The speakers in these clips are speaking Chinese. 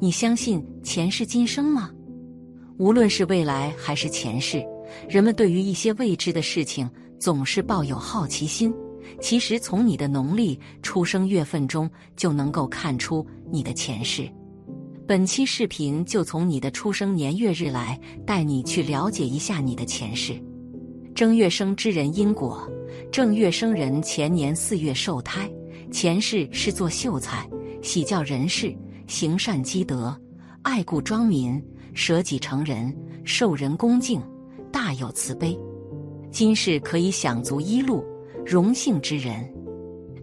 你相信前世今生吗？无论是未来还是前世，人们对于一些未知的事情总是抱有好奇心。其实，从你的农历出生月份中就能够看出你的前世。本期视频就从你的出生年月日来带你去了解一下你的前世。正月生之人因果：正月生人前年四月受胎，前世是做秀才，喜教人士，行善积德，爱故庄民，舍己成人，受人恭敬，大有慈悲。今世可以享足衣禄。荣幸之人，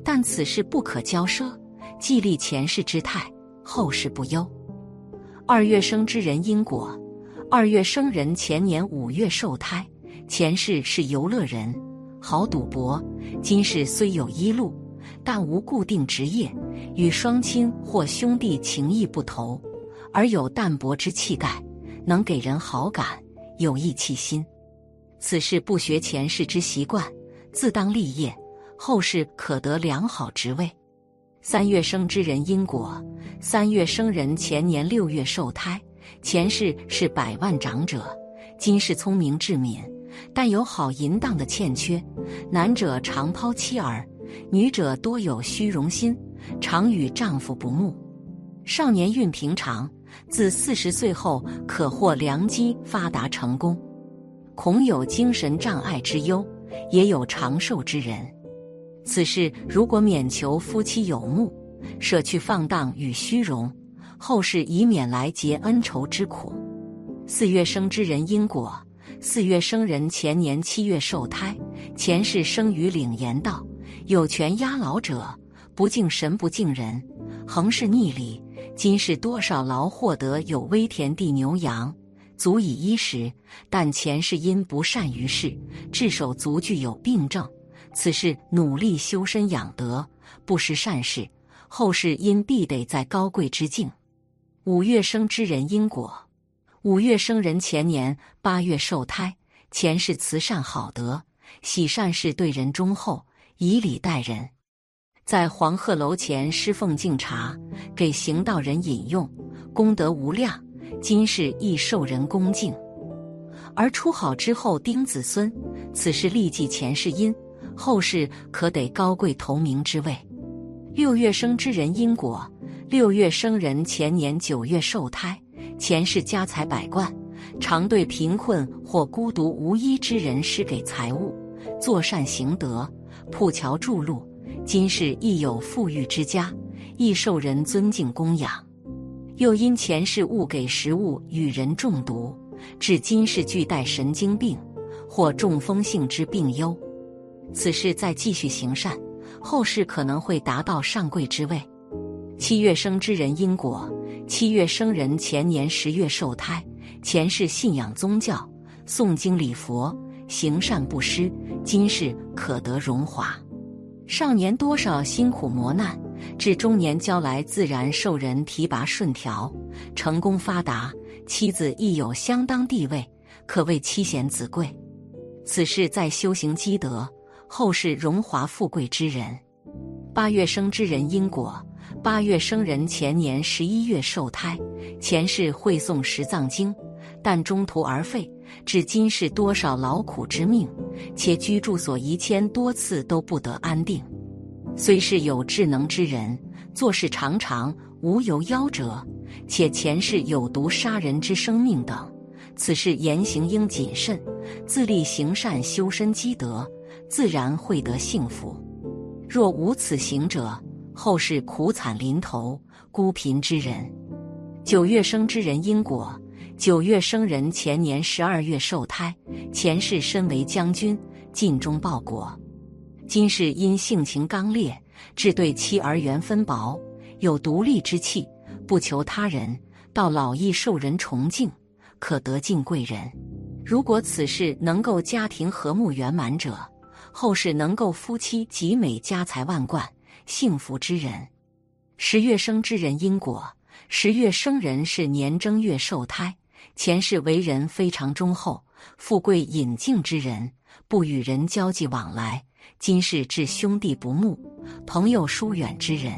但此事不可骄奢，既立前世之态，后世不忧。二月生之人因果：二月生人前年五月受胎，前世是游乐人，好赌博。今世虽有一路，但无固定职业，与双亲或兄弟情谊不投，而有淡泊之气概，能给人好感，有义气心。此事不学前世之习惯。自当立业，后世可得良好职位。三月生之人因果：三月生人前年六月受胎，前世是百万长者，今世聪明智敏，但有好淫荡的欠缺。男者常抛妻儿，女者多有虚荣心，常与丈夫不睦。少年运平常，自四十岁后可获良机发达成功，恐有精神障碍之忧。也有长寿之人，此事如果免求夫妻有目，舍去放荡与虚荣，后世以免来结恩仇之苦。四月生之人因果：四月生人前年七月受胎，前世生于岭岩道，有权压老者，不敬神不敬人，横是逆理。今世多少劳获得有微田地牛羊。足以衣食，但前世因不善于事，至手足具有病症。此事努力修身养德，不失善事，后世因必得在高贵之境。五月生之人因果：五月生人前年八月受胎，前世慈善好德，喜善事，对人忠厚，以礼待人，在黄鹤楼前施奉敬茶，给行道人饮用，功德无量。今世亦受人恭敬，而出好之后丁子孙，此事立即前世因，后世可得高贵头名之位。六月生之人因果：六月生人前年九月受胎，前世家财百贯，常对贫困或孤独无依之人施给财物，作善行德，铺桥筑路。今世亦有富裕之家，亦受人尊敬供养。又因前世误给食物与人中毒，致今世俱带神经病或中风性之病忧。此事再继续行善，后世可能会达到上贵之位。七月生之人因果：七月生人前年十月受胎，前世信仰宗教，诵经礼佛，行善布施，今世可得荣华。少年多少辛苦磨难。至中年交来自然受人提拔顺调，成功发达，妻子亦有相当地位，可谓妻贤子贵。此事在修行积德，后世荣华富贵之人。八月生之人因果：八月生人前年十一月受胎，前世会诵十藏经，但中途而废，至今是多少劳苦之命，且居住所移迁多次都不得安定。虽是有智能之人，做事常常无由夭折，且前世有毒杀人之生命等，此事言行应谨慎，自立行善，修身积德，自然会得幸福。若无此行者，后世苦惨临头，孤贫之人。九月生之人因果：九月生人前年十二月受胎，前世身为将军，尽忠报国。今世因性情刚烈，致对妻儿缘分薄，有独立之气，不求他人，到老亦受人崇敬，可得敬贵人。如果此事能够家庭和睦圆满者，后世能够夫妻极美，家财万贯，幸福之人。十月生之人因果：十月生人是年正月受胎，前世为人非常忠厚、富贵隐静之人，不与人交际往来。今世致兄弟不睦、朋友疏远之人，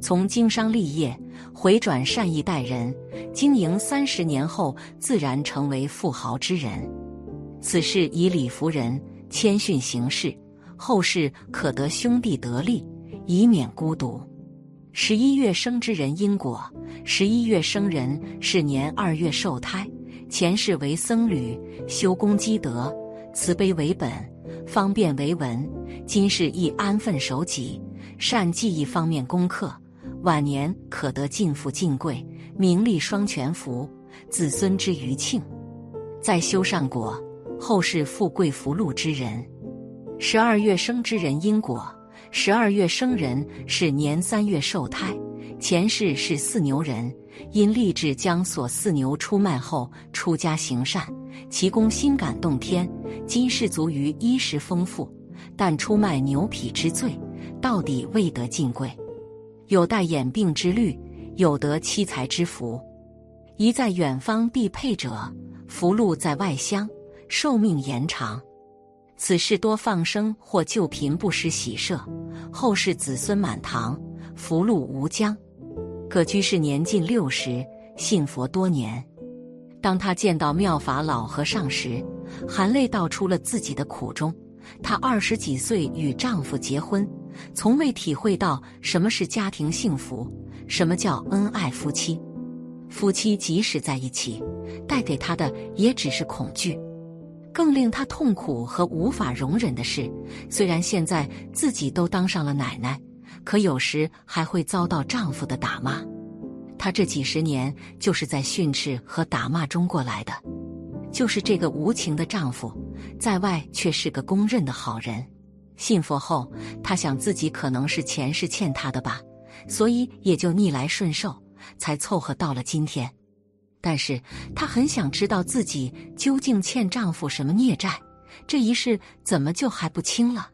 从经商立业回转善意待人，经营三十年后，自然成为富豪之人。此事以理服人，谦逊行事，后世可得兄弟得利，以免孤独。十一月生之人因果：十一月生人是年二月受胎，前世为僧侣，修功积德，慈悲为本，方便为文。今世亦安分守己，善记忆方面功课。晚年可得尽富尽贵，名利双全福，子孙之余庆，在修善果，后世富贵福禄之人。十二月生之人因果：十二月生人是年三月受胎，前世是四牛人，因立志将所饲牛出卖后出家行善，其功心感动天，今世足于衣食丰富，但出卖牛匹之罪，到底未得尽贵。有待眼病之虑，有得妻财之福。宜在远方必配者，福禄在外乡，寿命延长。此事多放生或救贫不失喜舍，后世子孙满堂，福禄无疆。葛居士年近六十，信佛多年。当他见到妙法老和尚时，含泪道出了自己的苦衷。她二十几岁与丈夫结婚。从未体会到什么是家庭幸福，什么叫恩爱夫妻。夫妻即使在一起，带给他的也只是恐惧。更令他痛苦和无法容忍的是，虽然现在自己都当上了奶奶，可有时还会遭到丈夫的打骂。她这几十年就是在训斥和打骂中过来的。就是这个无情的丈夫，在外却是个公认的好人。信佛后，她想自己可能是前世欠他的吧，所以也就逆来顺受，才凑合到了今天。但是她很想知道自己究竟欠丈夫什么孽债，这一世怎么就还不清了？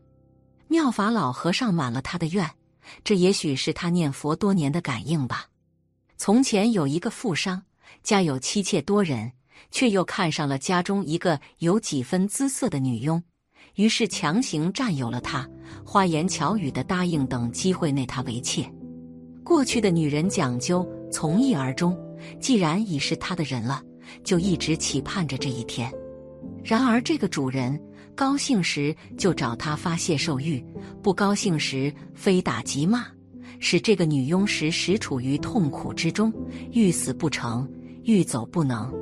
妙法老和尚满了他的愿，这也许是他念佛多年的感应吧。从前有一个富商，家有妻妾多人，却又看上了家中一个有几分姿色的女佣。于是强行占有了她，花言巧语的答应等机会内她为妾。过去的女人讲究从一而终，既然已是他的人了，就一直期盼着这一天。然而这个主人高兴时就找他发泄兽欲，不高兴时非打即骂，使这个女佣时时处于痛苦之中，欲死不成，欲走不能。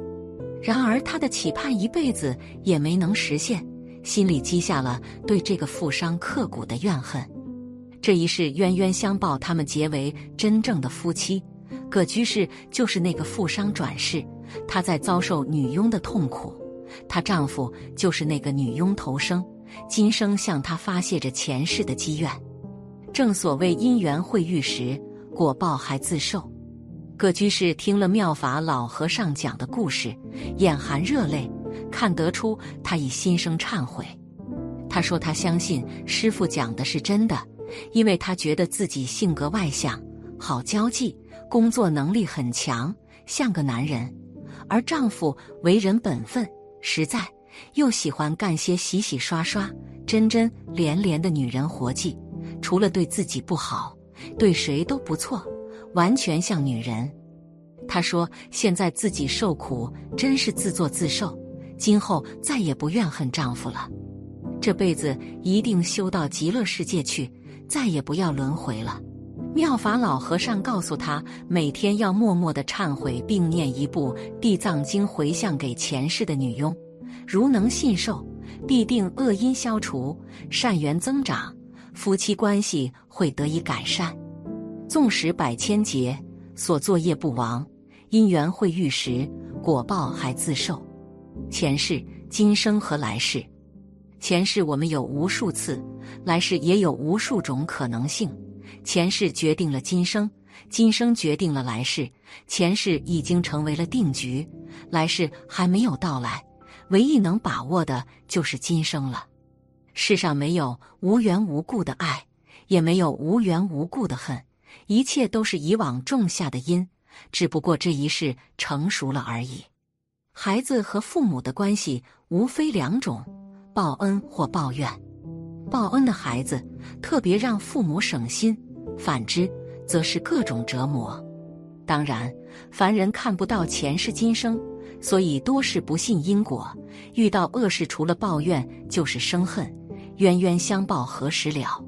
然而他的期盼一辈子也没能实现。心里积下了对这个富商刻骨的怨恨，这一世冤冤相报，他们结为真正的夫妻。葛居士就是那个富商转世，他在遭受女佣的痛苦；她丈夫就是那个女佣投生，今生向她发泄着前世的积怨。正所谓因缘会遇时，果报还自受。葛居士听了妙法老和尚讲的故事，眼含热泪。看得出他已心生忏悔。他说他相信师傅讲的是真的，因为他觉得自己性格外向，好交际，工作能力很强，像个男人。而丈夫为人本分、实在，又喜欢干些洗洗刷刷、真真连连的女人活计，除了对自己不好，对谁都不错，完全像女人。她说现在自己受苦，真是自作自受。今后再也不怨恨丈夫了，这辈子一定修到极乐世界去，再也不要轮回了。妙法老和尚告诉他，每天要默默的忏悔，并念一部《地藏经》回向给前世的女佣。如能信受，必定恶因消除，善缘增长，夫妻关系会得以改善。纵使百千劫，所作业不亡，因缘会遇时，果报还自受。前世、今生和来世，前世我们有无数次，来世也有无数种可能性。前世决定了今生，今生决定了来世。前世已经成为了定局，来世还没有到来。唯一能把握的就是今生了。世上没有无缘无故的爱，也没有无缘无故的恨，一切都是以往种下的因，只不过这一世成熟了而已。孩子和父母的关系无非两种：报恩或报怨。报恩的孩子特别让父母省心，反之则是各种折磨。当然，凡人看不到前世今生，所以多是不信因果。遇到恶事，除了抱怨就是生恨，冤冤相报何时了？